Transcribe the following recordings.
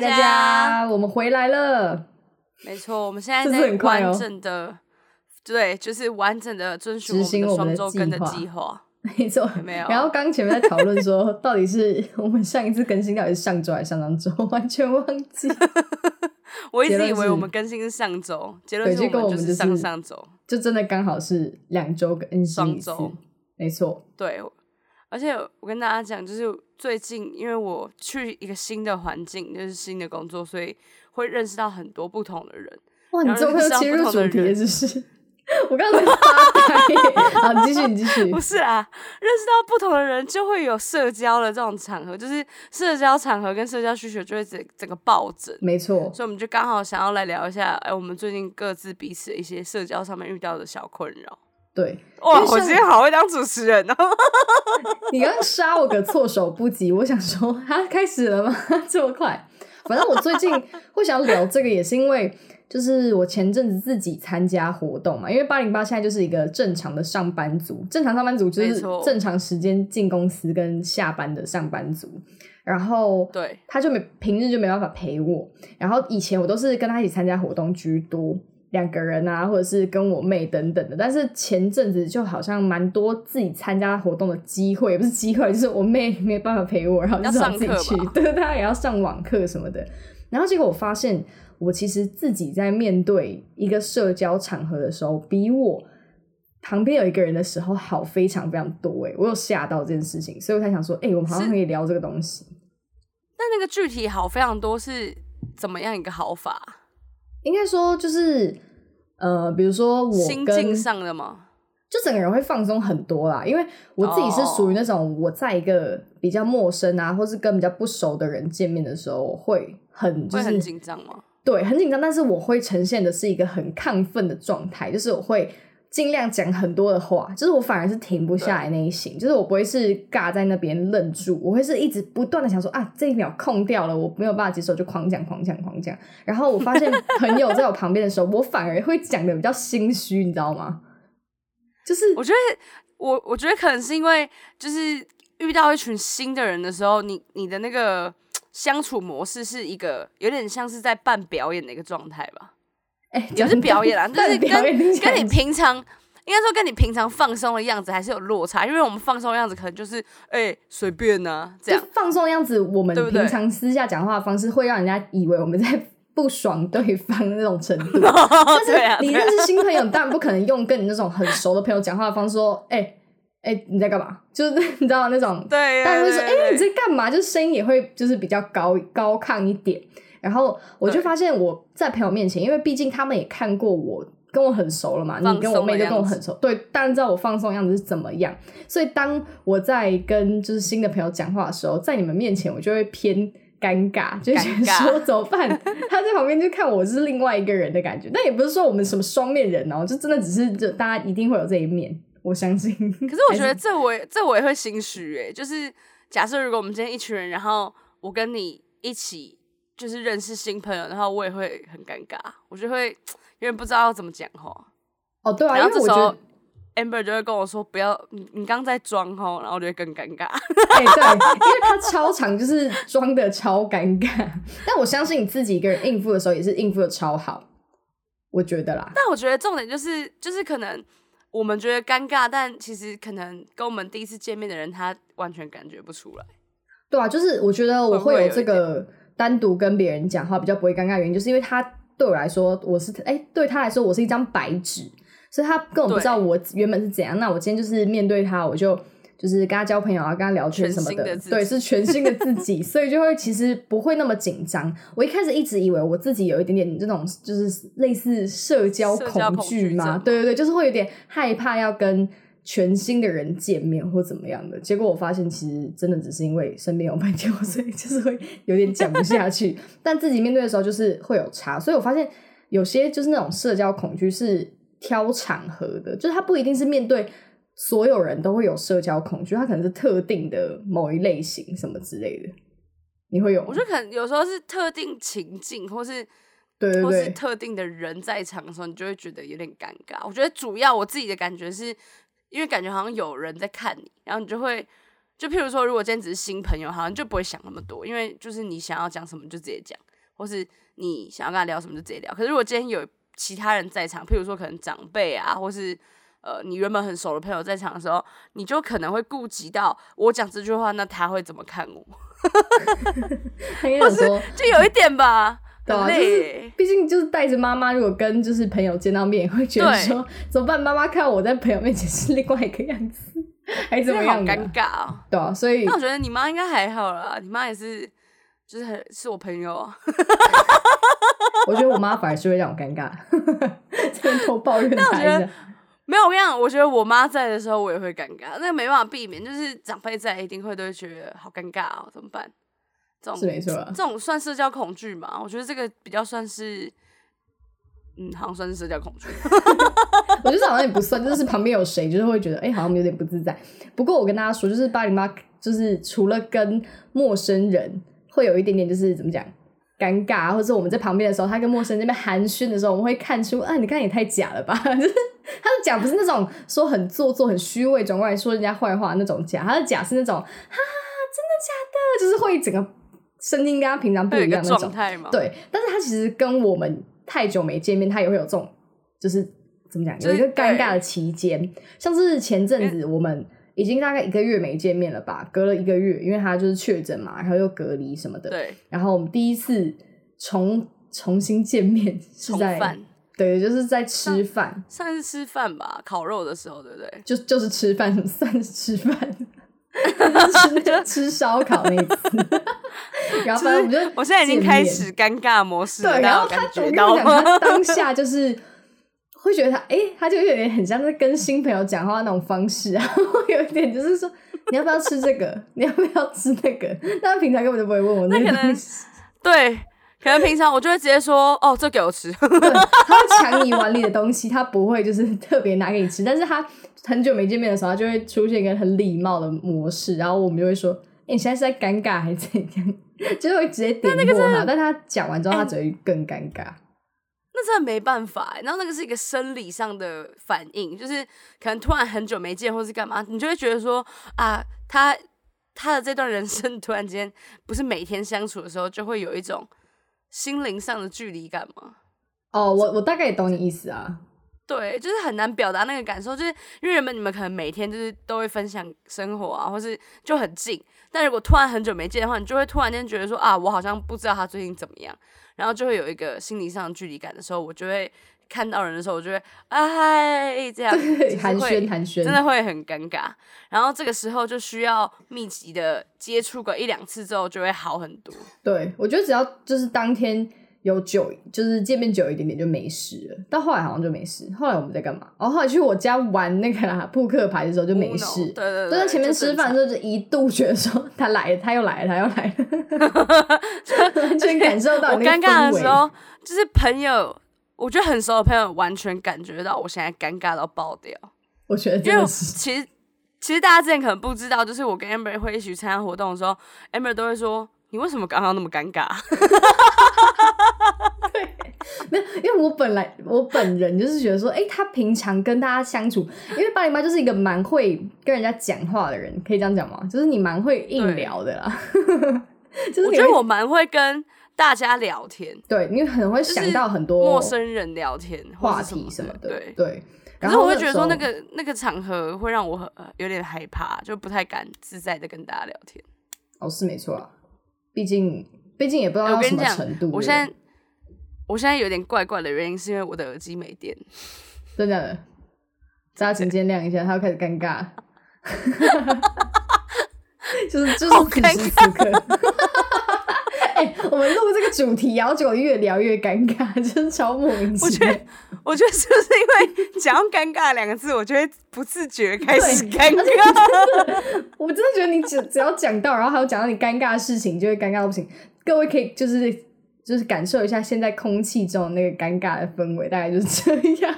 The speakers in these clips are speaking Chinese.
嗨，大家，我们回来了。没错，我们现在这是在很完整的，对，就是完整的遵循执行我我们的双周更的计划。没错，没有然后刚前面在讨论说，到底是我们上一次更新到底是上周还是上上周，完全忘记。我一直以为我们更新是上周，结论，是结果我们是上们就是上周。就真的刚好是两周更新一次双周。没错，对，而且我跟大家讲，就是最近因为我去一个新的环境，就是新的工作，所以会认识到很多不同的人。哇，你这么切入主题了，同的人是？我刚才发呆。好，你继续，你继续 不。是啊，认识到不同的人就会有社交的这种场合，就是社交场合跟社交需求就会整整个暴增。没错，所以我们就刚好想要来聊一下，哎，我们最近各自彼此的一些社交上面遇到的小困扰。对。哇，我今天好会当主持人哦！你刚刚杀我个措手不及，我想说，啊，开始了吗？这么快？反正我最近会想聊这个，也是因为就是我前阵子自己参加活动嘛，因为八零八现在就是一个正常的上班族，正常上班族就是正常时间进公司跟下班的上班族，然后对，他就没平日就没办法陪我，然后以前我都是跟他一起参加活动居多，两个人啊，或者是跟我妹等等的。但是前阵子就好像蛮多自己参加活动的机会，也不是机会，就是我妹没办法陪我，然后就要只好上课自己去吧，对，她也要上网课什么的。然后结果我发现，我其实自己在面对一个社交场合的时候，比我旁边有一个人的时候好非常非常多诶，我有吓到这件事情，所以我才想说，哎、我们好像可以聊这个东西。但那个具体好非常多是怎么样一个好法？应该说就是呃，比如说我跟心境上的嘛？就整个人会放松很多啦，因为我自己是属于那种我在一个比较陌生啊，或是跟比较不熟的人见面的时候，会很就是很紧张吗？对很紧张，但是我会呈现的是一个很亢奋的状态，就是我会尽量讲很多的话，就是我反而是停不下来那一型，就是我不会是尬在那边愣住，我会是一直不断的想说啊，这一秒空掉了，我没有办法接受，就狂讲狂讲狂讲。然后我发现朋友在我旁边的时候，我反而会讲的比较心虚，你知道吗？就是我觉得我我觉得可能是因为就是遇到一群新的人的时候，你你的那个相处模式是一个有点像是在办表演的一个状态吧。哎，也不是表演啦，就是跟跟你平常应该说跟你平常放松的样子还是有落差，因为我们放松的样子可能就是哎随、便呐、这样，放松的样子，我们平常私下讲话的方式会让人家以为我们在 不爽对方的那种程度。但对啊，对啊是你认识新朋友，你当然不可能用跟你那种很熟的朋友讲话的方式说：“哎、哎、你在干嘛？”就是你知道那种，对，大家会说：“哎、对你在干嘛？”就是声音也会就是比较高高亢一点。然后我就发现我在朋友面前，因为毕竟他们也看过我。跟我很熟了嘛，你跟我妹就跟我很熟，对，当然知道我放松样子是怎么样。所以当我在跟就是新的朋友讲话的时候，在你们面前，我就会偏尴尬，就觉得说怎么办？他在旁边就看我是另外一个人的感觉，但也不是说我们什么双面人哦，就真的只是就大家一定会有这一面，我相信。可是我觉得这我也这我也会心虚哎，就是假设如果我们今天一群人，然后我跟你一起就是认识新朋友，然后我也会很尴尬，我就会有点不知道要怎么讲话。哦，对啊，因然后这时候，Amber 就会跟我说不要，你你刚在装吼，然后我就会更尴尬。哎、对，因为他超长，就是装的超尴尬。但我相信你自己一个人应付的时候，也是应付的超好，我觉得啦。但我觉得重点就是，就是可能我们觉得尴尬，但其实可能跟我们第一次见面的人，他完全感觉不出来。对啊，就是我觉得我会有这个单独跟别人讲话比较不会尴尬的原因，就是因为他对我来说，我是哎、对他来说我是一张白纸，所以他根本不知道我原本是怎样。那我今天就是面对他，我就就是跟他交朋友啊，跟他聊天什么的对，是全新的自己，所以就会其实不会那么紧张。我一开始一直以为我自己有一点点这种就是类似社交恐惧嘛，对对对，就是会有点害怕要跟全新的人见面或怎么样的。结果我发现其实真的只是因为身边有朋友，所以就是会有点讲不下去。但自己面对的时候就是会有差，所以我发现有些就是那种社交恐惧是挑场合的，就是他不一定是面对。所有人都会有社交恐惧，他可能是特定的某一类型什么之类的。你会有？我觉得可能有时候是特定情境，或是对或是，特定的人在场的时候，你就会觉得有点尴尬。我觉得主要我自己的感觉是，因为感觉好像有人在看你，然后你就会就譬如说，如果今天只是新朋友，好像就不会想那么多，因为就是你想要讲什么就直接讲，或是你想要跟他聊什么就直接聊。可是如果今天有其他人在场，譬如说可能长辈啊，或是呃你原本很熟的朋友在场的时候，你就可能会顾及到我讲这句话，那他会怎么看我？或是，就有一点吧，对啊，就是。毕竟就是带着妈妈，如果跟就是朋友见到面，会觉得对说怎么办？妈妈看我在朋友面前是另外一个样子，还是怎么样的啊？尴尬哦。对啊，所以那我觉得你妈应该还好啦，你妈也是，就是很是我朋友啊。我觉得我妈反而是会让我尴尬，这边偷抱怨她一下。没有，我跟你讲，我觉得我妈在的时候，我也会尴尬，那个没办法避免，就是长辈在，一定会都会觉得好尴尬哦，怎么办？这种是没错啊这种算社交恐惧嘛？我觉得这个比较算是，嗯，好像算是社交恐惧。我觉得好像也不算，就是旁边有谁，就是会觉得哎、好像有点不自在。不过我跟大家说，就是八零八，就是除了跟陌生人会有一点点，就是怎么讲尴尬，或者我们在旁边的时候，他跟陌生人那边寒暄的时候，我们会看出啊，你看也太假了吧，就是他的假不是那种说很做作、很虚伪，转过来说人家坏话那种假，他的假是那种哈哈，真的假的，就是会整个声音跟他平常不一样那种状。态嘛？，对，但是他其实跟我们太久没见面，他也会有这种，就是怎么讲，有一个尴尬的期间。像是前阵子我们已经大概一个月没见面了吧，隔了一个月，因为他就是确诊嘛，然后又隔离什么的。对，然后我们第一次重重新见面是在。对，就是在吃饭，上一次吃饭吧，烤肉的时候，对不对？就就是吃饭，算是吃饭？就是吃吃烧烤那一次，然后反正我们就我现在已经开始尴尬模式了，对，然后他，家有感觉我跟你讲，他当下就是会觉得他，哎、他就有点很像在跟新朋友讲话那种方式啊，会有一点就是说，你要不要吃这个？你要不要吃那个？但他平常根本就不会问我那可能些东西，对，可能平常我就会直接说，哦，这给我吃。对，他会抢你碗里的东西，他不会就是特别拿给你吃，但是他很久没见面的时候，他就会出现一个很礼貌的模式，然后我们就会说，哎、你现在是在尴尬还是怎样？就会直接点破他，但他讲完之后，他只会更尴尬。那真的没办法欸，然后那个是一个生理上的反应，就是可能突然很久没见，或是干嘛，你就会觉得说啊，他他的这段人生突然间不是每天相处的时候，就会有一种心灵上的距离感吗？哦，我我大概也懂你意思啊。对，就是很难表达那个感受，就是因为原本你们可能每天就是都会分享生活啊，或是就很近，但如果突然很久没见的话，你就会突然间觉得说啊，我好像不知道他最近怎么样，然后就会有一个心理上的距离感的时候，我就会看到人的时候，我就会啊嗨这样，寒暄寒暄，真的会很尴尬。然后这个时候就需要密集的接触个一两次之后，就会好很多。对，我觉得只要就是当天有久，就是见面久一点点就没事了。到后来好像就没事。后来我们在干嘛？哦，后来去我家玩那个啦扑克牌的时候就没事。对对对，就在前面吃饭的时候，就一度觉得说他来了，他又来了，他又来了，完全感受到我尴尬的时候，就是朋友，我觉得很熟的朋友完全感觉到我现在尴尬到爆掉，我觉得因为其实其实大家之前可能不知道，就是我跟 Amber 会一起去参加活动的时候，Amber 都会说。你为什么刚刚那么尴尬？没有，因为我本来我本人就是觉得说，哎、他平常跟大家相处，因为八零八就是一个蛮会跟人家讲话的人，可以这样讲吗？就是你蛮会硬聊的啦，就是我觉得我蛮会跟大家聊天，对你很会想到很多陌生人聊天或话题什么的，对。对。可是然后我会觉得说，那个那个场合会让我有点害怕，就不太敢自在的跟大家聊天。哦是没错啊，毕竟毕竟也不知道我到什么程度了。我现在我现在有点怪怪的原因，是因为我的耳机没电。真的，大家请见谅一下，他要开始尴尬，就是就是好此时此刻。哎、我们录这个主题，然后结果越聊越尴尬，就是超莫名其妙我觉得。我觉得是不是因为讲到“尴尬”两个字，我就会不自觉开始尴尬？我真的觉得你只只要讲到，然后还有讲到你尴尬的事情，就会尴尬到不行。各位可以就是就是感受一下现在空气中的那个尴尬的氛围，大概就是这样。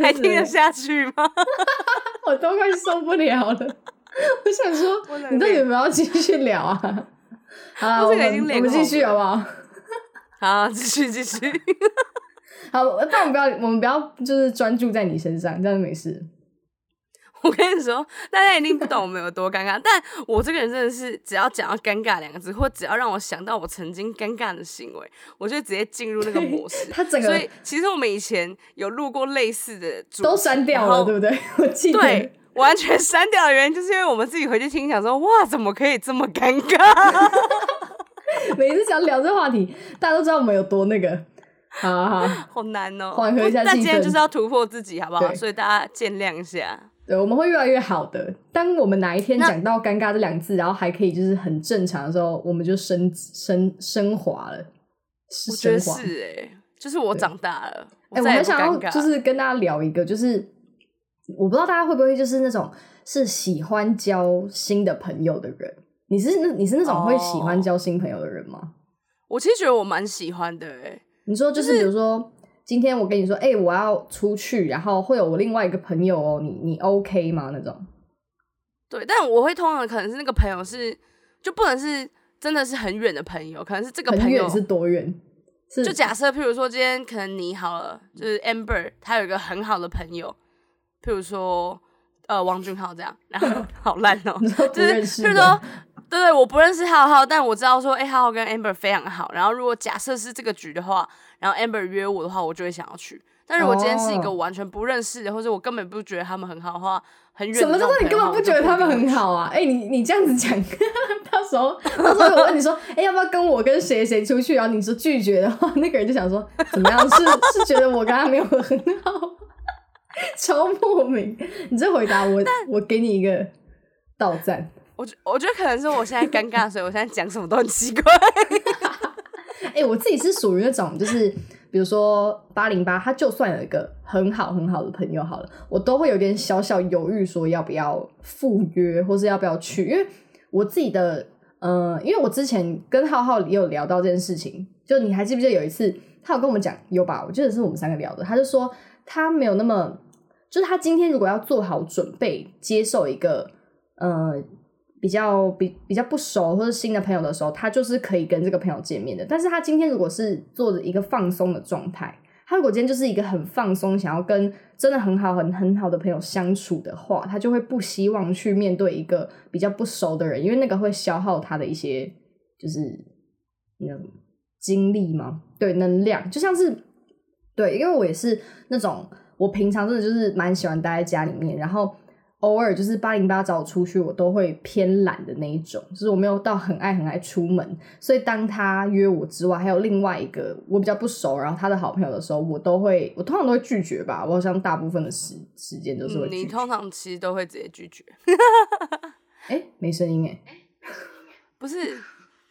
还听得下去吗？我都快受不了了。我想说你到底有没有要继续聊啊？好了，我们我们继续好不好？好，继续继续。好，但我们不要，我们不要就是专注在你身上，这样就没事。我跟你说，大家一定不懂我们有多尴尬。但我这个人真的是，只要讲到“尴尬”两个字，或只要让我想到我曾经尴尬的行为，我就直接进入那个模式。他整个，所以其实我们以前有录过类似的，都删掉了，对不对？我记得，对，完全删掉的原因，就是因为我们自己回去听，想说，哇，怎么可以这么尴尬？每次想聊这话题，大家都知道我们有多那个。好好好难哦，缓和一下但今天就是要突破自己，好不好？所以大家见谅一下。对，我们会越来越好的。当我们哪一天讲到“尴尬”这两个字，然后还可以就是很正常的时候，我们就升升升华了。我觉得是哎，就是我长大了。哎，我很想要就是跟大家聊一个，就是我不知道大家会不会就是那种是喜欢交新的朋友的人。你是那你是那种会喜欢交新朋友的人吗？我其实觉得我蛮喜欢的哎。你说就是，比如说今天我跟你说，哎，我要出去，然后会有我另外一个朋友哦，你你 OK 吗？那种？对，但我会通常可能是那个朋友是，就不能是真的是很远的朋友，可能是这个朋友是多远？就假设，譬如说今天可能你好了，就是 Amber，他有一个很好的朋友，譬如说呃王俊浩这样，然后 好烂哦，就是譬如说。对对，我不认识浩浩，但我知道说，哎，浩浩跟 Amber 非常好。然后如果假设是这个局的话，然后 Amber 约我的话，我就会想要去。但如果今天是一个完全不认识的，或者我根本不觉得他们很好的话，很远。什么叫做你根本不觉得他们很好啊？哎，你你这样子讲，到时候到时候我问你说，哎，要不要跟我跟谁谁出去？然后你说拒绝的话，那个人就想说，怎么样？是是觉得我跟他没有很好？超莫名！你这回答我，我给你一个倒赞。我觉我觉得可能是我现在尴尬，所以我现在讲什么都很奇怪。哎，我自己是属于那种，就是比如说八零八，他就算有一个很好很好的朋友，好了，我都会有点小小犹豫，说要不要赴约，或是要不要去。因为我自己的，呃，因为我之前跟浩浩也有聊到这件事情，就你还记不记得有一次，他有跟我们讲，有吧？我记得是我们三个聊的，他就说他没有那么，就是他今天如果要做好准备，接受一个，呃。比较比比较不熟或者新的朋友的时候，他就是可以跟这个朋友见面的。但是他今天如果是做着一个放松的状态，他如果今天就是一个很放松，想要跟真的很好很很好的朋友相处的话，他就会不希望去面对一个比较不熟的人，因为那个会消耗他的一些就是那种精力吗？对，能量就像是对，因为我也是那种我平常真的就是蛮喜欢待在家里面，然后。偶尔就是八零八找我出去，我都会偏懒的那一种，就是我没有到很爱很爱出门。所以当他约我之外，还有另外一个我比较不熟，然后他的好朋友的时候，我都会我通常都会拒绝吧。我好像大部分的时时间都是会拒绝。你通常其实都会直接拒绝。哎，没声音哎，不是，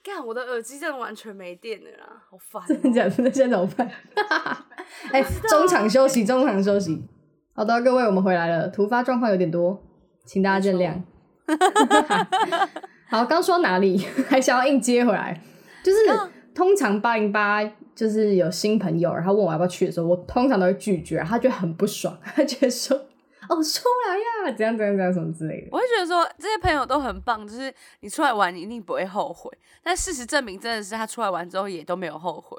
干我的耳机真的完全没电了啦，好烦。真的假的？那现在怎么办？哎，中场休息，中场休息。好的，各位，我们回来了。突发状况有点多，请大家见谅。好，刚说哪里，还想要硬接回来？就是通常八零八就是有新朋友，然后问我要不要去的时候，我通常都会拒绝，他觉得很不爽，他觉得说：“哦，出来呀，怎样怎样怎样什么之类的。”我会觉得说这些朋友都很棒，就是你出来玩，你一定不会后悔。但事实证明，真的是他出来玩之后也都没有后悔。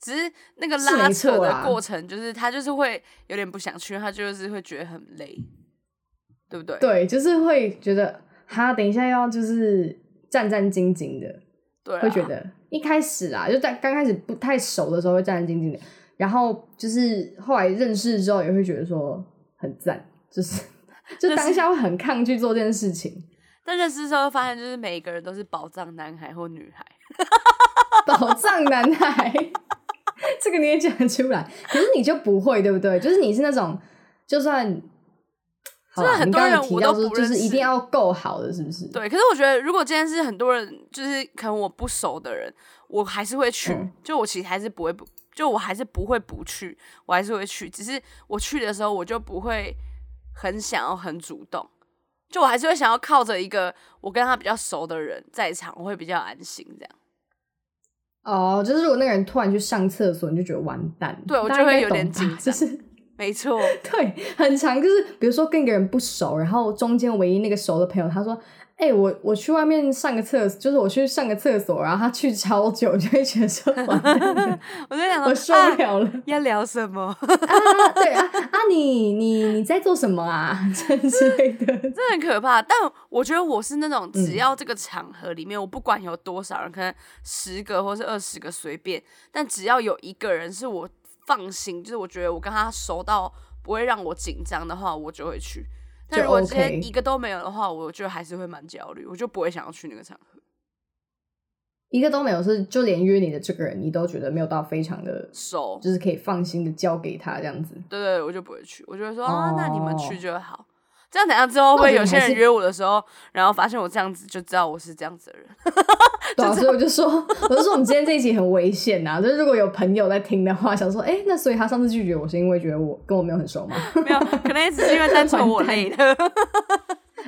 只是那个拉扯的过程，就是他就是会有点不想去，他就是会觉得很累，对不对？对，就是会觉得他等一下要就是战战兢兢的，对，会觉得一开始啊，就在刚开始不太熟的时候会战战兢兢的，然后就是后来认识之后也会觉得说很赞，就是 就当下会很抗拒做这件事情，但认识之后发现就是每一个人都是宝藏男孩或女孩，宝藏男孩。这个你也讲得出来，可是你就不会，对不对？就是你是那种，就算，就是很多人我都不就是一定要够好的，是不是？对。可是我觉得，如果今天是很多人，就是可能我不熟的人，我还是会去。就我其实还是不会不，就我还是不会不去，我还是会去。只是我去的时候，我就不会很想要很主动，就我还是会想要靠着一个我跟他比较熟的人在场，我会比较安心这样。哦，就是如果那个人突然去上厕所，你就觉得完蛋。对，我就会有点紧张。就是没错，对，很长。就是比如说跟一个人不熟，然后中间唯一那个熟的朋友，他说：“哎、我我去外面上个厕所，就是我去上个厕所，然后他去超久，就会觉得说，我就想我，受不啊、了了。要聊什么？啊，对啊啊，你你你在做什么啊？这之类的。真的很可怕。但我觉得我是那种，嗯只要这个场合里面，我不管有多少人，可能十个或是二十个随便，但只要有一个人是我放心，就是我觉得我跟他熟到不会让我紧张的话，我就会去。但如果今天一个都没有的话，我就还是会蛮焦虑，我就不会想要去那个场合。一个都没有，是就连约你的这个人，你都觉得没有到非常的，熟，就是可以放心的交给他这样子。对对，我就不会去，我就会说啊，那你们去哦就好。这样等下之后，会有些人约我的时候，然后发现我这样子，就知道我是这样子的人？对啊，所以我就说，我就说我们今天这一集很危险呐、就是如果有朋友在听的话，想说，哎、那所以他上次拒绝我是因为觉得我跟我没有很熟吗？没有，可能也只是因为单纯我累了。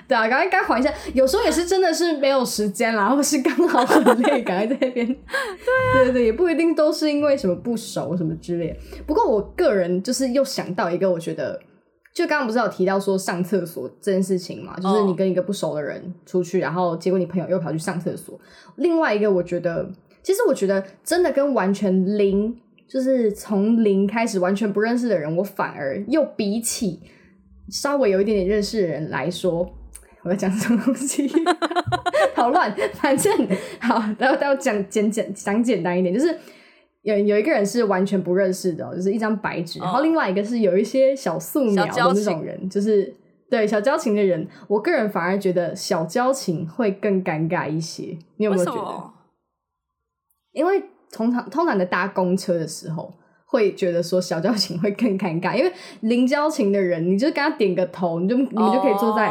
对啊，赶快该还一下。有时候也是真的是没有时间啦，或是刚好很累，赶快在那边。对啊，对对，也不一定都是因为什么不熟什么之类的。不过我个人就是又想到一个，我觉得就刚刚不是有提到说上厕所这件事情嘛，就是你跟一个不熟的人出去，然后结果你朋友又跑去上厕所。另外一个，我觉得其实我觉得真的跟完全零，就是从零开始完全不认识的人，我反而又比起稍微有一点点认识的人来说。我要讲什么东西？好乱，反正好，然后要讲简简讲简单一点，就是有有一个人是完全不认识的哦、就是一张白纸，然后另外一个是有一些小素描的那种人，就是对小交情的人，我个人反而觉得小交情会更尴尬一些。你有没有觉得？因为通常通常的搭公车的时候，会觉得说小交情会更尴尬，因为零交情的人，你就跟他点个头，你就你们就可以坐在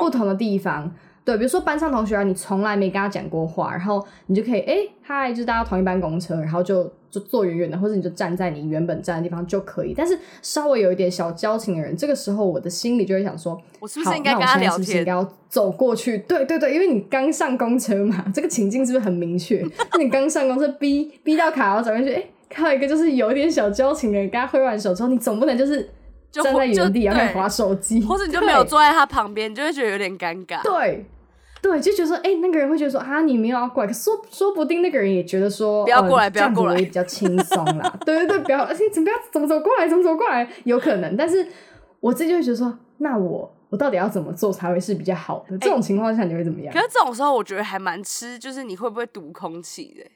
不同的地方。对，比如说班上同学啊，你从来没跟他讲过话，然后你就可以哎嗨，就是大家同一班公车，然后就就坐远远的，或者你就站在你原本站的地方就可以。但是稍微有一点小交情的人，这个时候我的心里就会想说，我是不是应该跟他聊那我现在是不是应天该？要走过去？对对对，因为你刚上公车嘛，这个情境是不是很明确？那你刚上公车，逼逼到卡，然后走过去，哎，看到一个就是有一点小交情的人，跟他挥完手之后，你总不能就是就站在原地然后划手机，或者你就没有坐在他旁边，你就会觉得有点尴尬。对。对，就觉得说，哎、那个人会觉得说，啊，你没有要过来，可说说不定那个人也觉得说，不要过来呃不要过来比较轻松啦。对对对，不要，而且怎么不要怎么走过来，怎么走过来，有可能。但是我自己就会觉得说，那我我到底要怎么做才会是比较好的？这种情况下你会怎么样？可是这种时候，我觉得还蛮吃，就是你会不会读空气的？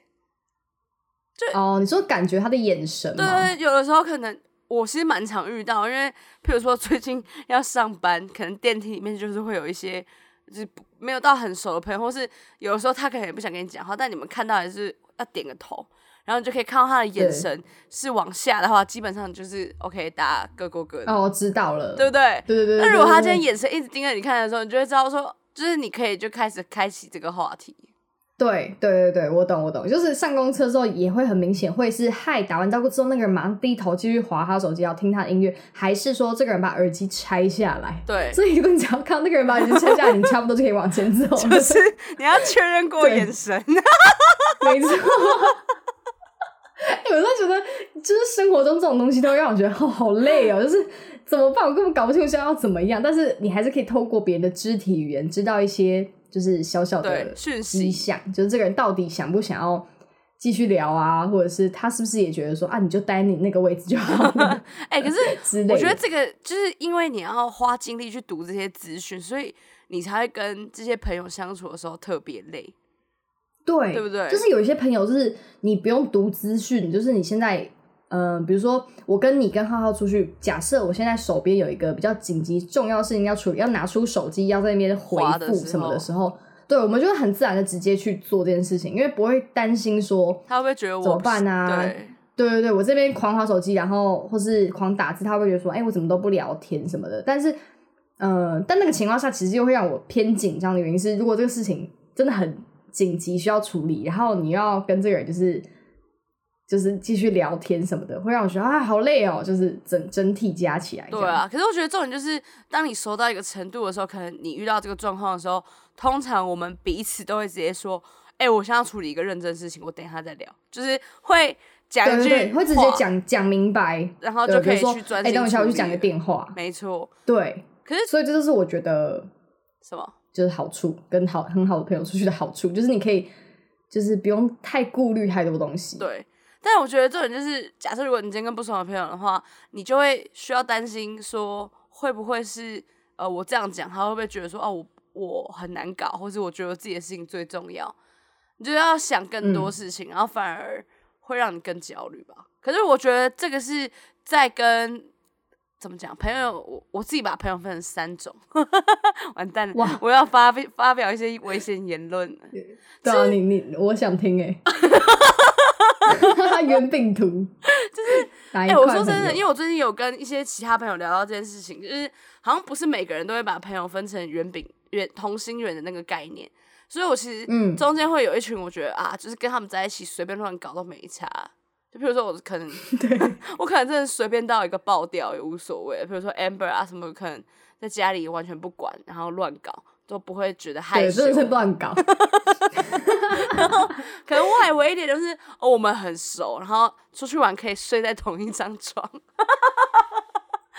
哦，你说感觉他的眼神吗？对对，对有的时候可能我其实蛮常遇到，因为譬如说最近要上班，可能电梯里面就是会有一些就是没有到很熟的朋友，或是有的时候他可能也不想跟你讲话，但你们看到还是要点个头，然后你就可以看到他的眼神是往下的话，基本上就是 OK，大家各过各的，哦，我知道了，对不对？对对对对。那如果他今天眼神一直盯着你看的时候，你就会知道说，就是你可以就开始开启这个话题。对对对对，我懂我懂，就是上公车之后也会很明显，会是嗨打完招呼之后，那个人马上低头继续划他手机，要听他的音乐，还是说这个人把耳机拆下来？对，所以如果你只要看到那个人把耳机拆下来，你差不多就可以往前走了。就是 你要确认过眼神。没错。哎、我真的觉得，就是生活中这种东西都会让我觉得好，好累哦，就是怎么办？我根本搞不清楚现在要怎么样。但是你还是可以透过别人的肢体语言，知道一些就是小小的讯迹息象，就是这个人到底想不想要继续聊啊，或者是他是不是也觉得说啊，你就待你那个位置就好了 哎、可是。我觉得这个就是因为你要花精力去读这些资讯，所以你才会跟这些朋友相处的时候特别累。对，对不对就是有一些朋友，就是你不用读资讯，就是你现在，嗯、比如说我跟你跟浩浩出去，假设我现在手边有一个比较紧急重要事情要处理，要拿出手机要在那边回复什么的候时候，对，我们就会很自然的直接去做这件事情，因为不会担心说他会不会觉得我怎么办啊对，对对对，我这边狂划手机，然后或是狂打字，他会觉得说，哎、我怎么都不聊天什么的。但是，呃，但那个情况下，其实又会让我偏紧张的原因是，如果这个事情真的很紧急需要处理，然后你要跟这个人就是就是继续聊天什么的，会让我觉得啊好累哦，就是整整体加起来。对，啊。可是我觉得重点就是，当你熟到一个程度的时候，可能你遇到这个状况的时候，通常我们彼此都会直接说：“哎、我现在要处理一个认真事情，我等一下再聊。”就是会讲一句会直接，讲讲明白，然后就可以去专哎、心。等我一下，我去讲个。电话。没错。对，可是所以这就是我觉得什么？就是好处，跟好很好的朋友出去的好处，就是你可以就是不用太顾虑太多东西。对，但我觉得这种就是，假设如果你今天跟不熟的朋友的话，你就会需要担心说，会不会是呃我这样讲，他会不会觉得说，哦，我我很难搞，或者我觉得自己的事情最重要，你就要想更多嗯事情，然后反而会让你更焦虑吧。可是我觉得这个是在跟怎么讲朋友，我我自己把朋友分成三种，完蛋我要发表发表一些危险言论了。对啊，你你我想听哎、欸，圆饼图就是哎哎、我说真的，因为我最近有跟一些其他朋友聊到这件事情，就是好像不是每个人都会把朋友分成圆饼圆同心圆的那个概念，所以我其实嗯。中间会有一群我觉得啊，就是跟他们在一起随便乱搞都没差。就比如说我可能，对。我可能真的随便到一个爆掉也无所谓。比如说 Amber 啊什么，可能在家里完全不管，然后乱搞都不会觉得害对，羞真。的是乱搞。可能外围一点就是哦，我们很熟，然后出去玩可以睡在同一张床。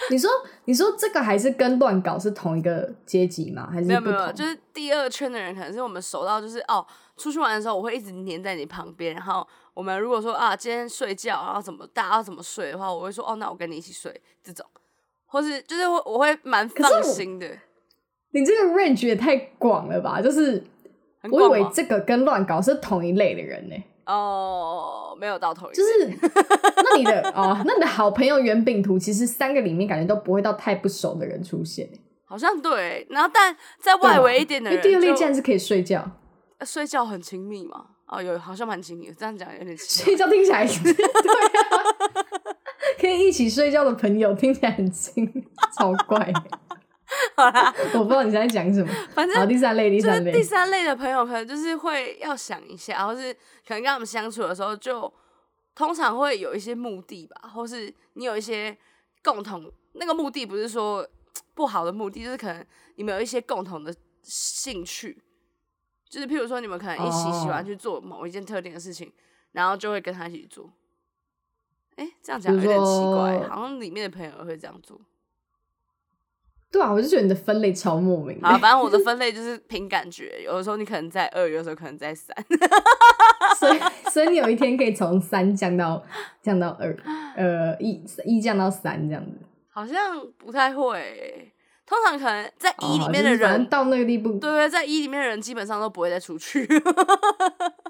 你说你说这个还是跟乱搞是同一个阶级吗？还是没有没有，就是第二圈的人可能是我们熟到就是哦，出去玩的时候我会一直黏在你旁边，然后我们如果说啊今天睡觉，然后怎么大家要怎么睡的话，我会说哦那我跟你一起睡这种，或是就是我我会蛮放心的，你这个 range 也太广了吧？就是我以为这个跟乱搞是同一类的人呢、哦没有到头一就，是那你的 哦，那你的好朋友圆饼图，其实三个里面感觉都不会到太不熟的人出现、欸，好像对，然后但在外围一点的人就第二类竟然是可以睡觉，呃睡觉很亲密嘛，哦有好像蛮亲密的，这样讲有点奇睡觉听起来 对啊，可以一起睡觉的朋友听起来很亲，超怪。好啦，我不知道你在讲什么。反正，第三类，第就是三类，第三类的朋友，可能就是会要想一下，或是可能跟他们相处的时候就，通常会有一些目的吧，或是你有一些共同那个目的，不是说不好的目的，就是可能你们有一些共同的兴趣，就是譬如说你们可能一起喜欢哦去做某一件特定的事情，然后就会跟他一起做。哎、这样讲有点奇怪，好像里面的朋友会这样做。对啊，我就觉得你的分类超莫名的好，反正我的分类就是凭感觉，有的时候你可能在二，有的时候可能在三。所以所以你有一天可以从三降到降到二，呃一一降到三这样子。好像不太会欸、通常可能在一里哦面的人，就是到那个地步，对对，在一里面的人基本上都不会再出去，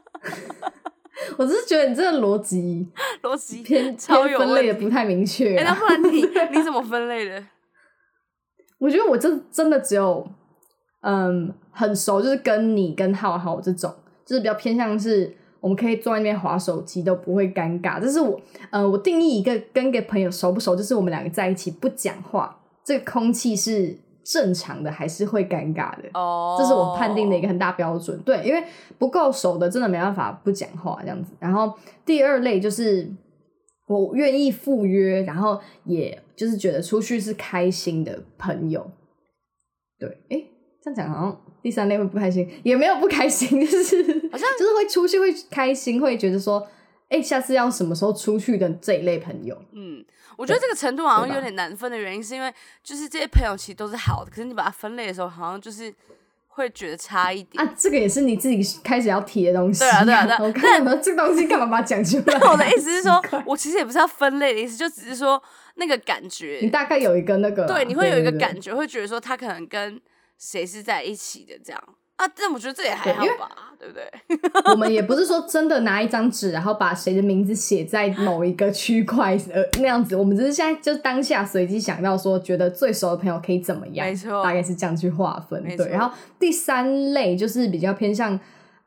我只是觉得你这个逻辑逻辑偏超有偏分类的不太明确哎、那啊。不然你 你怎么分类的？我觉得我这真的只有嗯很熟，就是跟你跟浩浩这种，就是比较偏向是我们可以坐在那边划手机都不会尴尬。这是我呃我定义一个跟一个朋友熟不熟，就是我们两个在一起不讲话，这个空气是正常的还是会尴尬的。哦，这是我判定的一个很大标准。对，因为不够熟的，真的没办法不讲话这样子。然后第二类就是我愿意赴约，然后也就是觉得出去是开心的朋友。对，诶，这样讲好像第三类会不开心，也没有不开心，就是好像就是会出去会开心，会觉得说，诶，下次要什么时候出去的这一类朋友。嗯，我觉得这个程度好像有点难分的原因，是因为就是这些朋友其实都是好的，可是你把它分类的时候，好像就是会觉得差一点。啊，这个也是你自己开始要提的东西。对啊对啊对啊 我看到这个东西干嘛把它讲出来？我的意思是说，我其实也不是要分类的意思，就只是说那个感觉，你大概有一个那个啦，对，你会有一个对感，觉，会觉得说他可能跟谁是在一起的这样啊。但我觉得这也还好吧，对不对？我们也不是说真的拿一张纸，然后把谁的名字写在某一个区块呃那样子，我们只是现在就当下随机想到说，觉得最熟的朋友可以怎么样，没错大概是这样去划分。对，然后第三类就是比较偏向。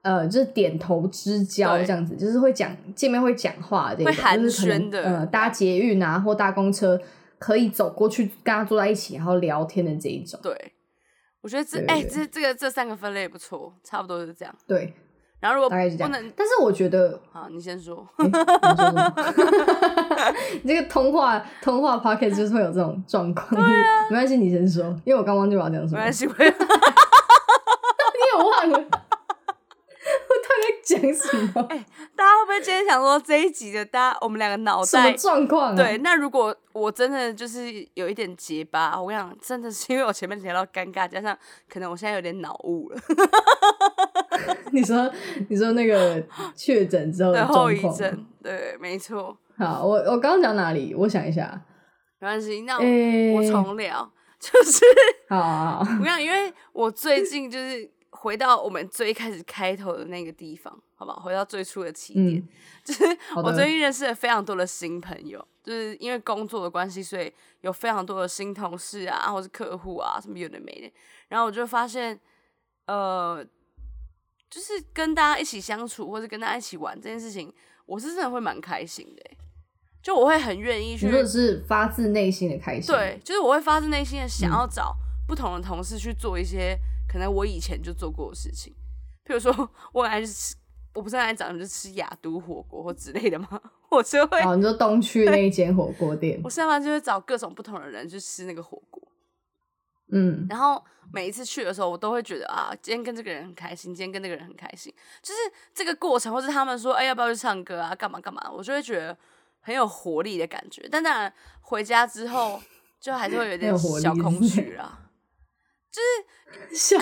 呃，就是点头之交这样子，就是会讲见面会讲话的这种，会寒就是可能暄的呃，搭捷运啊或搭公车可以走过去跟他坐在一起，然后聊天的这一种。对，我觉得这哎、这这个这三个分类也不错，差不多是这样。对，然后如果大概是这样。不能，但是我觉得好，你先说。欸你你 这个通话通话 p o c k e t 就是会有这种状况，没关系，你先说，因为我刚忘记我要讲什么，没关系，我也 忘了，讲什么？大家会不会今天想说这一集的大家我们两个脑袋？状况、啊？对，，那如果我真的就是有一点结巴，我跟你讲，真的是因为我前面聊到尴尬，加上可能我现在有点脑雾了，你说你说那个确诊之后的对后遗。症，对，没错，好，我我刚刚讲哪里？我想一下。没关系，那我,、重聊，就是好好好我想，因为我最近就是回到我们最开始开头的那个地方，好不好？回到最初的起点，嗯就是我最近认识了非常多的新朋友，就是因为工作的关系，所以有非常多的新同事啊，或是客户啊，什么有的没的。然后我就发现，呃，就是跟大家一起相处，或者跟大家一起玩这件事情，我是真的会蛮开心的欸、就我会很愿意去你说的是发自内心的开心。对，，就是我会发自内心的想嗯要找不同的同事去做一些可能我以前就做过的事情，譬如说我很爱去吃，我不是很爱找人就吃雅都火锅或之类的吗？我就会，哦，你说东区那一间火锅店。我，上班就会找各种不同的人去吃那个火锅，嗯，然后每一次去的时候，我都会觉得啊，今天跟这个人很开心，今天跟那个人很开心，就是这个过程，或是他们说，哎，要不要去唱歌啊，干嘛干嘛，我就会觉得很有活力的感觉。但当然回家之后，就还是会有点小空是不是。小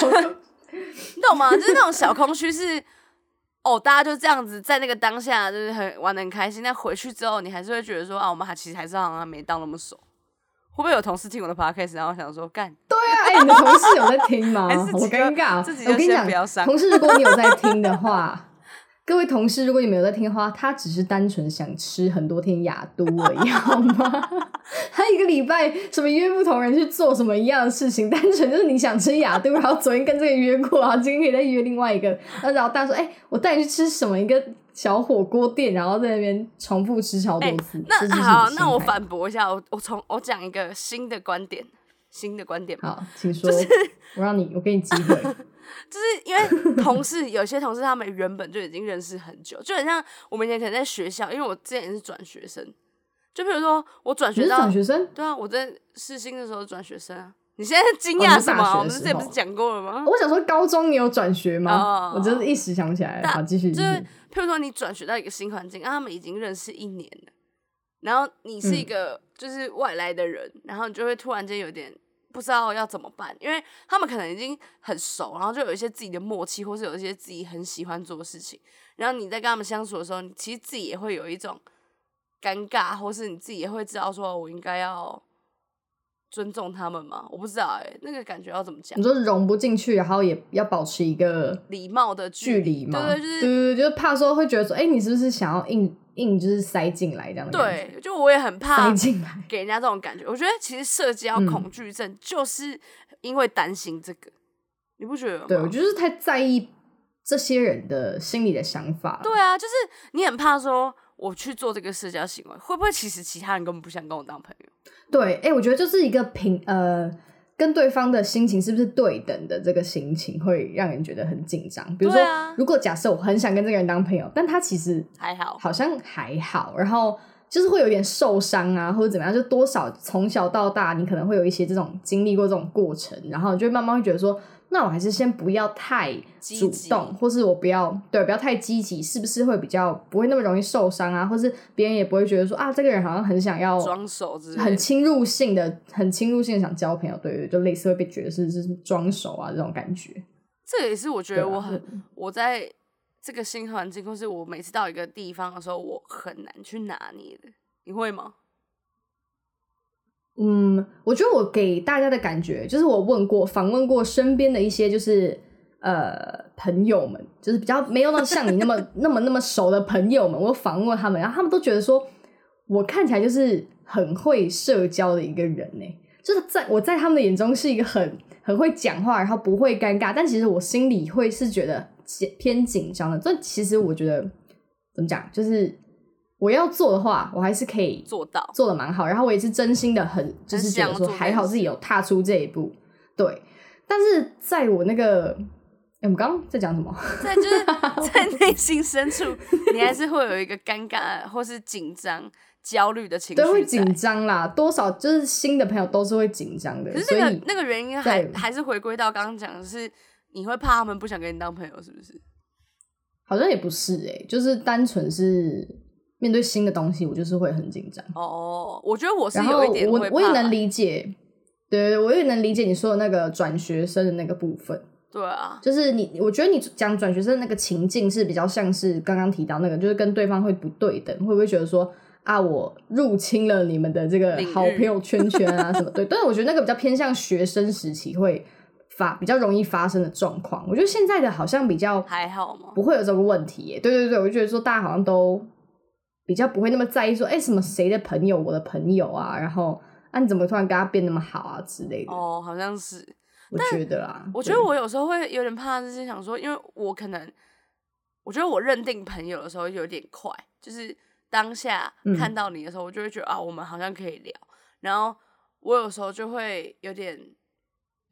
你 懂吗？就是那种小空虚是，哦，大家就这样子在那个当下就是很玩的很开心，但回去之后你还是会觉得说啊，我们还其实还是好像没到那么熟。会不会有同事听我的 podcast，然后想说干？对啊，哎、你的同事有在听吗？还好尴尬哦。自己我跟你讲，同事，如果你有在听的话，各位同事，如果你们有在听的话，他只是单纯想吃很多天雅都而已，好吗？他一个礼拜什么约不同人去做什么一样的事情，单纯就是你想吃雅都，然后昨天跟这个约过，然后今天可以再约另外一个，然后大家说，哎、我带你去吃什么一个小火锅店，然后在那边重复吃超多次。这那好，那我反驳一下，我我从我讲一个新的观点，新的观点吧。好，请说，就是我让你，我给你机会。就是因为同事有些同事他们原本就已经认识很久，就很像我们以前可能在学校，因为我之前也是转学生，就比如说我转学到转学生？对啊，我在试新的时候转学生啊。你现在惊讶什么？我们之前不是讲过了吗？我想说，高中你有转学吗？哦我真是一时想不起来。了好，继续就是续。譬如说你转学到一个新环境，啊，他们已经认识一年了，然后你是一嗯个就是外来的人，然后你就会突然间有点不知道要怎么办，因为他们可能已经很熟，然后就有一些自己的默契，或是有一些自己很喜欢做的事情，然后你在跟他们相处的时候，你其实自己也会有一种尴尬，或是你自己也会知道说，我应该要尊重他们吗？我不知道哎、那个感觉要怎么讲你？说融不进去，然后也要保持一个礼貌的距离嘛？对对，就是对对，就是怕说会觉得说，哎、你是不是想要硬硬就是塞进来这样的？对，就我也很怕塞进来。给人家这种感觉。我觉得其实社交嗯恐惧症就是因为担心这个，你不觉得吗？对，我就是太在意这些人的心里的想法。对啊，就是你很怕说我去做这个社交行为，会不会其实其他人根本不想跟我当朋友？对，哎、我觉得就是一个平呃，跟对方的心情是不是对等的这个心情，会让人觉得很紧张。比如说，啊如果假设我很想跟这个人当朋友，但他其实还好，好像还好，然后就是会有点受伤啊，或者怎么样，就多少从小到大，你可能会有一些这种经历过这种过程，然后就会慢慢会觉得说，那我还是先不要太主动，或是我不要对不要太积极，是不是会比较不会那么容易受伤啊？或是别人也不会觉得说啊，这个人好像很想要装熟之类很侵入性的、很侵入性的想交朋友，对对，就类似会被觉得是是装熟啊这种感觉。这也是我觉得我很、我在这个新环境，或是我每次到一个地方的时候，我很难去拿捏的。你会吗？嗯，我觉得我给大家的感觉就是，我问过、访问过身边的一些就是呃朋友们，就是比较没有那像你那么 那么那么熟的朋友们，我访问过他们，然后他们都觉得说我看起来就是很会社交的一个人呢，就是在我在他们的眼中是一个很很会讲话，然后不会尴尬，但其实我心里会是觉得偏紧张的。这其实我觉得怎么讲，就是我要做的话，我还是可以做到做的蛮好，然后我也是真心的很，就是觉得说想做这件还好自己有踏出这一步，对。但是在我那个，诶我们刚刚在讲什么？在就是 在内心深处，你还是会有一个尴尬或是紧张、焦虑的情绪对，会紧张啦，多少就是新的朋友都是会紧张的，可是那个那个原因还还是回归到刚刚讲的是，你会怕他们不想跟你当朋友，是不是？好像也不是哎、就是单纯是面对新的东西，我就是会很紧张。哦，我觉得我是有一点我也能理解，对对，对我也能理解你说的那个转学生的那个部分。对啊，就是你，我觉得你讲转学生的那个情境是比较像是刚刚提到那个，就是跟对方会不对等，会不会觉得说啊，我入侵了你们的这个好朋友圈圈啊什么？对，但是我觉得那个比较偏向学生时期会发比较容易发生的状况。我觉得现在的好像比较还好吗？不会有这个问题耶。对对对，我就觉得说大家好像都比较不会那么在意说，哎、什么谁的朋友，我的朋友啊，然后啊你怎么突然跟他变那么好啊之类的。哦，好像是。我觉得啦，我觉得我有时候会有点怕，就是想说，因为我可能，我觉得我认定朋友的时候有点快，就是当下嗯看到你的时候，我就会觉得啊，我们好像可以聊。然后我有时候就会有点，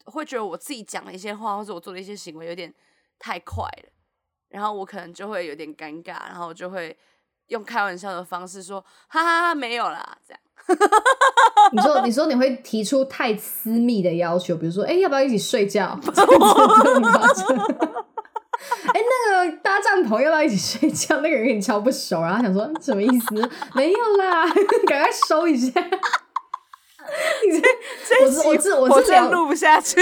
会觉得我自己讲的一些话，或者我做的一些行为有点太快了，然后我可能就会有点尴尬，然后就会用开玩笑的方式说，哈哈哈，没有啦，这样。你说，你说你会提出太私密的要求，比如说，哎、要不要一起睡觉？这么夸张？哎、那个搭帐篷要不要一起睡觉？那个人跟你超不熟，然后他想说什么意思？没有啦，赶快收一下。你这我是我集是我是聊我真的录不下去。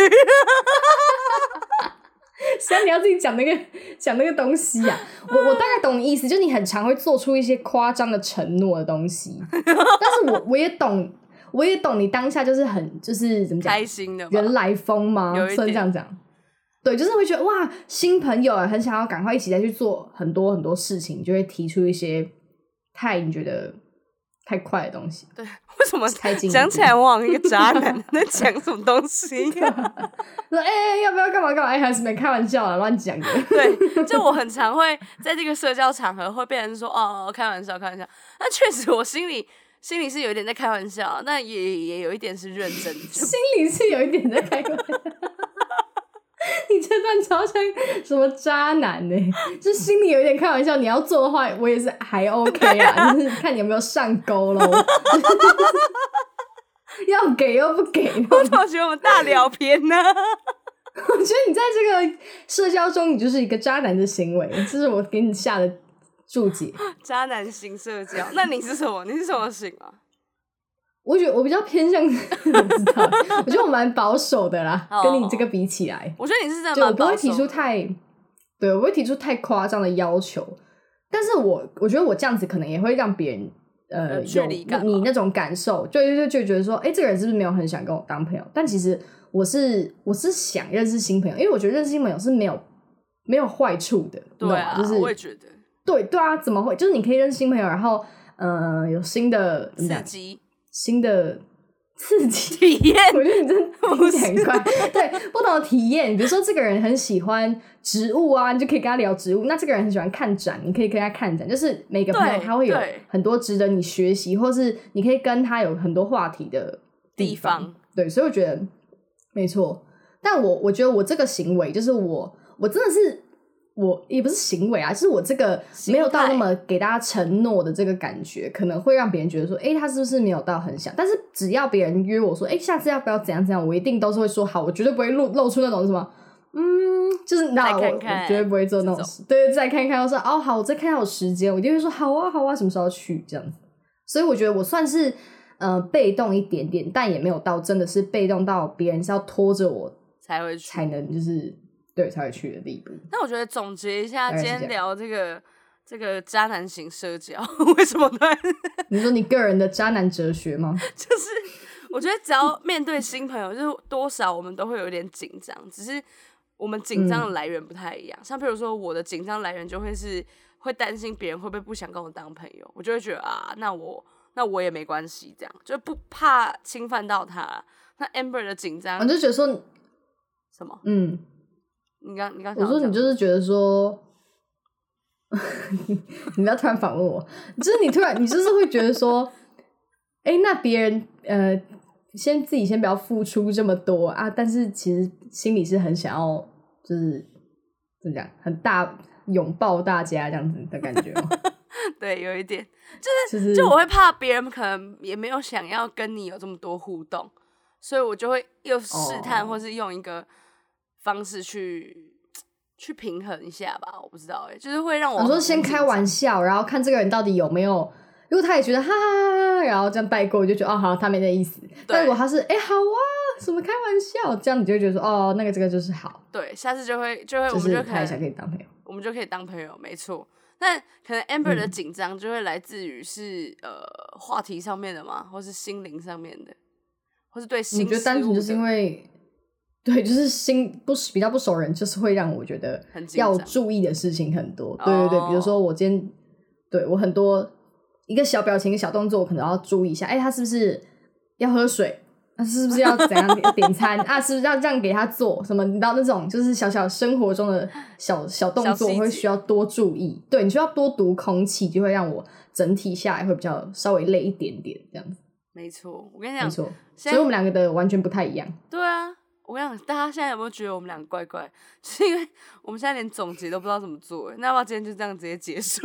虽然你要自己讲那个 讲那个东西呀、我我大概懂你意思，就是你很常会做出一些夸张的承诺的东西，但是我我也懂，我也懂你当下就是很就是怎么讲，开心的吧？人来疯吗？有一点算这样讲。对，就是会觉得哇，新朋友啊，很想要赶快一起再去做很多很多事情，就会提出一些太你觉得太快的东西。对，为什么讲起来我好像一个渣男 在讲什么东西、说哎、欸要不要干嘛干嘛？哎、还是没开玩笑啊，乱讲的。对，就我很常会在这个社交场合会被人说哦，开玩笑，开玩笑。那确实，我心里心里是有点在开玩笑，那也也有一点是认真。就心里是有一点在开玩笑。你这段超像什么渣男呢、就心里有一点开玩笑，你要做的话，我也是还 OK 啊，就是看你有没有上钩喽。要给又不给，我怎么觉得我们大聊偏呢？我觉得你在这个社交中，你就是一个渣男的行为，这是我给你下的注解。渣男型社交，那你是什么？你是什么型啊？我觉得我比较偏向，我不知道，我觉得我蛮保守的啦，哦跟你这个比起来，我觉得你是真的就我蛮保守不会提出。太，对，我不会提出太夸张的要求，但是我我觉得我这样子可能也会让别人。呃，有你那种感受，就就就觉得说，哎、这个人是不是没有很想跟我当朋友？但其实我是我是想认识新朋友，因为我觉得认识新朋友是没有没有坏处的？对啊，就是我也觉得对对啊，怎么会？就是你可以认识新朋友，然后呃，有新的？刺激新的刺激。体验。我觉得你真的听起来很快，对不同的体验，比如说这个人很喜欢植物啊，你就可以跟他聊植物；那这个人很喜欢看展，你可以跟他看展。就是每个朋友他会有很多值得你学习，或是你可以跟他有很多话题的地方。方对，所以我觉得没错。但我我觉得我这个行为，就是我我真的是我也不是行为啊，就是我这个心没有到那态么给大家承诺的这个感觉，可能会让别人觉得说，哎、他是不是没有到很想？但是只要别人约我说，哎、下次要不要怎样怎样，我一定都是会说好，我绝对不会露露出那种什么。嗯，就是那我绝对不会做那种对，再看看，我说哦好，我再看下我时间，我一定会说好啊好啊，什么时候去这样子。所以我觉得我算是呃被动一点点，但也没有到真的是被动到别人是要拖着我才会。才能就是对才会去的地步。那我觉得总结一下，今天聊这个这个渣男型社交，为什么呢？你说你个人的渣男哲学吗？就是我觉得只要面对新朋友，就是多少我们都会有一点紧张，只是我们紧张的来源不太一样。像比如说我的紧张来源就会是会担心别人会不会不想跟我当朋友，我就会觉得啊，那我那我也没关系，这样就不怕侵犯到他。那 Amber 的紧张我就觉得说，什么？嗯，你刚你刚我说你就是觉得说，你不要突然反问我，就是你突然你就是会觉得说，哎、那别人呃，先自己先不要付出这么多啊，但是其实心里是很想要，就是怎么讲，很大拥抱大家这样子的感觉吗？对，有一点，就是就我会怕别人可能也没有想要跟你有这么多互动，所以我就会又试探，哦或是用一个方式去去平衡一下吧，我不知道哎、就是会让我我说先开玩笑，然后看这个人到底有没有。如果他也觉得哈哈哈哈，然后这样带过，我就觉得哦好，他没那意思。但如果他是哎、好啊，什么开玩笑，这样你就会觉得说哦，那个这个就是好，对，下次就会就会我们就可他一下能可以当朋友。我们就可以当朋友，没错。但可能 Amber 的嗯紧张就会来自于是、呃话题上面的嘛，或是心灵上面的，或是对我新觉得单纯就是因为，对，就是新不比较不熟人，就是会让我觉得要注意的事情很多。对对对，比如说我今天对我很多一个小表情、一个小动作，我可能要注意一下。哎，他是不是要喝水？啊，是不是要怎样点 点餐啊？是不是要这样给他做什么？你知道那种就是小小生活中的小小动作，我会需要多注意。对你需要多读空气，就会让我整体下来会比较稍微累一点点这样子。没错，我跟你讲，没错，所以我们两个的完全不太一样。对啊，我跟你讲，大家现在有没有觉得我们两个怪怪？是因为我们现在连总结都不知道怎么做。那要不要今天就这样直接结束？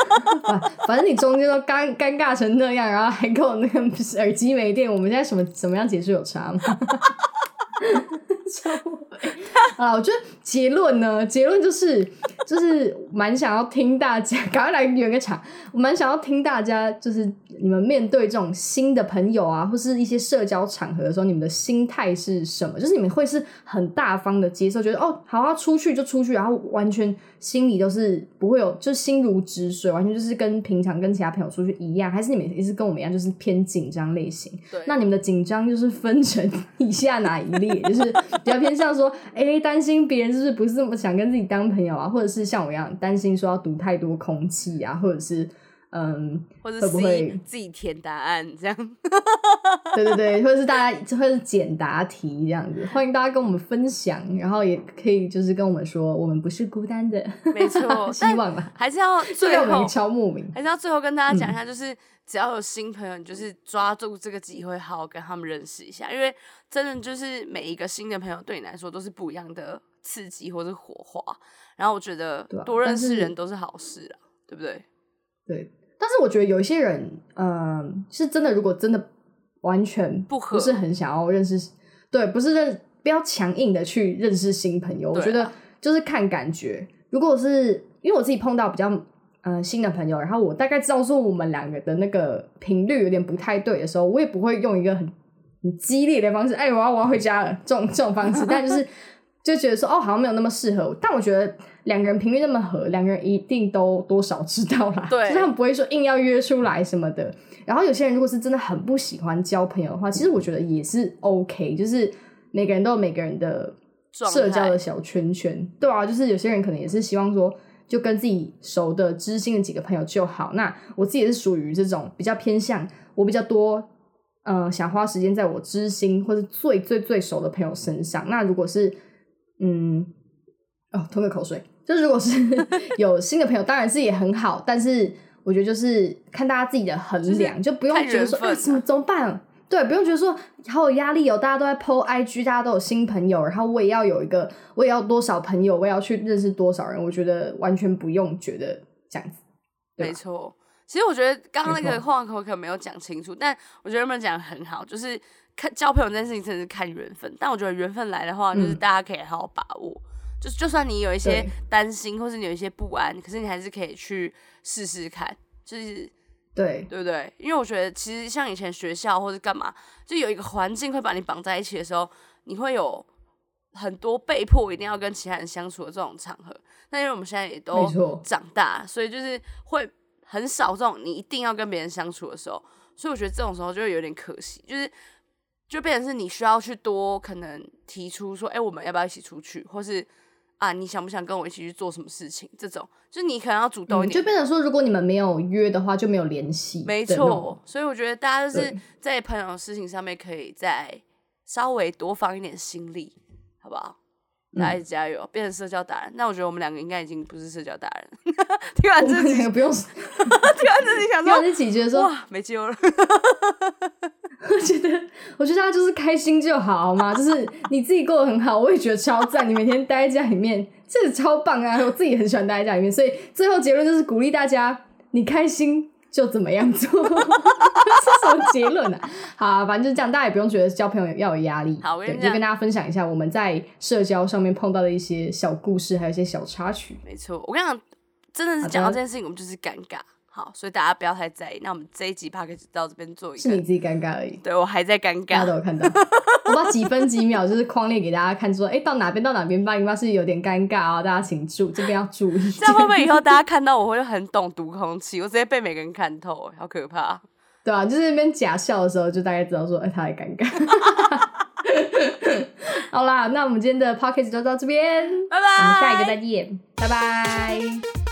反正你中间都尴尴尬成那样，然后还跟我那个耳机没电，我们现在什么怎么样结束有差吗？啊！我觉得结论呢，结论就是就是蛮想要听大家，赶快来圆个场。我蛮想要听大家，就是你们面对这种新的朋友啊，或是一些社交场合的时候，你们的心态是什么？就是你们会是很大方的接受，觉得哦，好啊，出去就出去，然后完全心里都是不会有，就心如止水，完全就是跟平常跟其他朋友出去一样，还是你们也是跟我们一样，就是偏紧张类型？对，那你们的紧张就是分成 以下哪一列？就 是比较偏向说，哎、担心别人是不是不是这么想跟自己当朋友啊，或者是像我一样担心说要读太多空气啊，或者是嗯，或者会不自己会自己填答案这样。对对对，或者是大家或者是简答题这样子，欢迎大家跟我们分享，然后也可以就是跟我们说，我们不是孤单的，没错希望吧，还是要最最后敲木名。还是要最后跟大家嗯讲一下，就是、只要有新朋友，你就是抓住这个机会，好好跟他们认识一下，因为真的就是每一个新的朋友对你来说都是不一样的刺激或者火花。然后我觉得多认识人都是好事啊，对不对？对，但是我觉得有一些人，嗯、是真的，如果真的完全不合不是很想要认识，对，不是认不要强硬的去认识新朋友。我觉得就是看感觉。如果是因为我自己碰到比较呃新的朋友，然后我大概知道说我们两个的那个频率有点不太对的时候，我也不会用一个很很激烈的方式，哎，我要我要回家了这种这种方式，但就是就觉得说哦，好像没有那么适合我。但我觉得两个人频率那么合，两个人一定都多少知道啦，对就是他们不会说硬要约出来什么的。然后有些人如果是真的很不喜欢交朋友的话，其实我觉得也是 OK，就是每个人都有每个人的社交的小圈圈，对啊，就是有些人可能也是希望说，就跟自己熟的、知心的几个朋友就好。那我自己也是属于这种比较偏向我比较多，呃，想花时间在我知心或是最最最熟的朋友身上。那如果是，嗯，哦，吞个口水，就如果是 有新的朋友，当然是也很好，但是我觉得就是看大家自己的衡量，就不用看觉得说哎怎么怎么办？对，不用觉得说好有压力哦，大家都在 PO IG，大家都有新朋友，然后我也要有一个，我也要多少朋友，我也要去认识多少人，我觉得完全不用觉得这样子。没错。其实我觉得刚刚那个话口可能没有讲清楚，但我觉得他们讲的很好，就是看交朋友这件事情真的是看缘分。但我觉得缘分来的话，就是嗯大家可以好好把握。就是就算你有一些担心，或是你有一些不安，可是你还是可以去试试看，就是对，对不对？因为我觉得其实像以前学校或者干嘛，就有一个环境会把你绑在一起的时候，你会有很多被迫一定要跟其他人相处的这种场合。那因为我们现在也都长大，所以就是会很少这种你一定要跟别人相处的时候，所以我觉得这种时候就会有点可惜，就是就变成是你需要去多可能提出说，哎、我们要不要一起出去，或是啊，你想不想跟我一起去做什么事情？这种就是你可能要主动一嗯，点就变成说，如果你们没有约的话，就没有联系。没错，所以我觉得大家就是在朋友的事情上面可以再稍微多放一点心力，好不好？嗯大家一起加油，变成社交达人。那我觉得我们两个应该已经不是社交达人。听完我这集，听们两个不用，完自己想 听完说，这集觉得说，哇，没救了。我觉得，我觉得大家就是开心就好，好吗？就是你自己过得很好，我也觉得超赞。你每天待在家里面，这个超棒啊！我自己很喜欢待在家里面，所以最后结论就是鼓励大家，你开心就怎么样做，这是什么结论呢、好、啊，反正就是这样，大家也不用觉得交朋友要有压力。好我就跟大家分享一下我们在社交上面碰到的一些小故事，还有一些小插曲。没错，我跟你讲，真的是讲到这件事情，我们就是尴尬。好，所以大家不要太在意。那我们这一集 p o d 到这边做一个，是你自己尴尬而已，对我还在尴尬。大家都有看到。我把几分几秒就是框列给大家看，说，哎、到哪边到哪边八零八是有点尴尬哦，大家请注这边要注意。这样会不会以后大家看到我会很懂读空气？我直接被每个人看透，好可怕。对啊，就是那边假笑的时候，就大概知道说，哎、他还尴尬。好啦，那我们今天的 podcast 就到这边，拜拜。我们下一个再见，拜拜。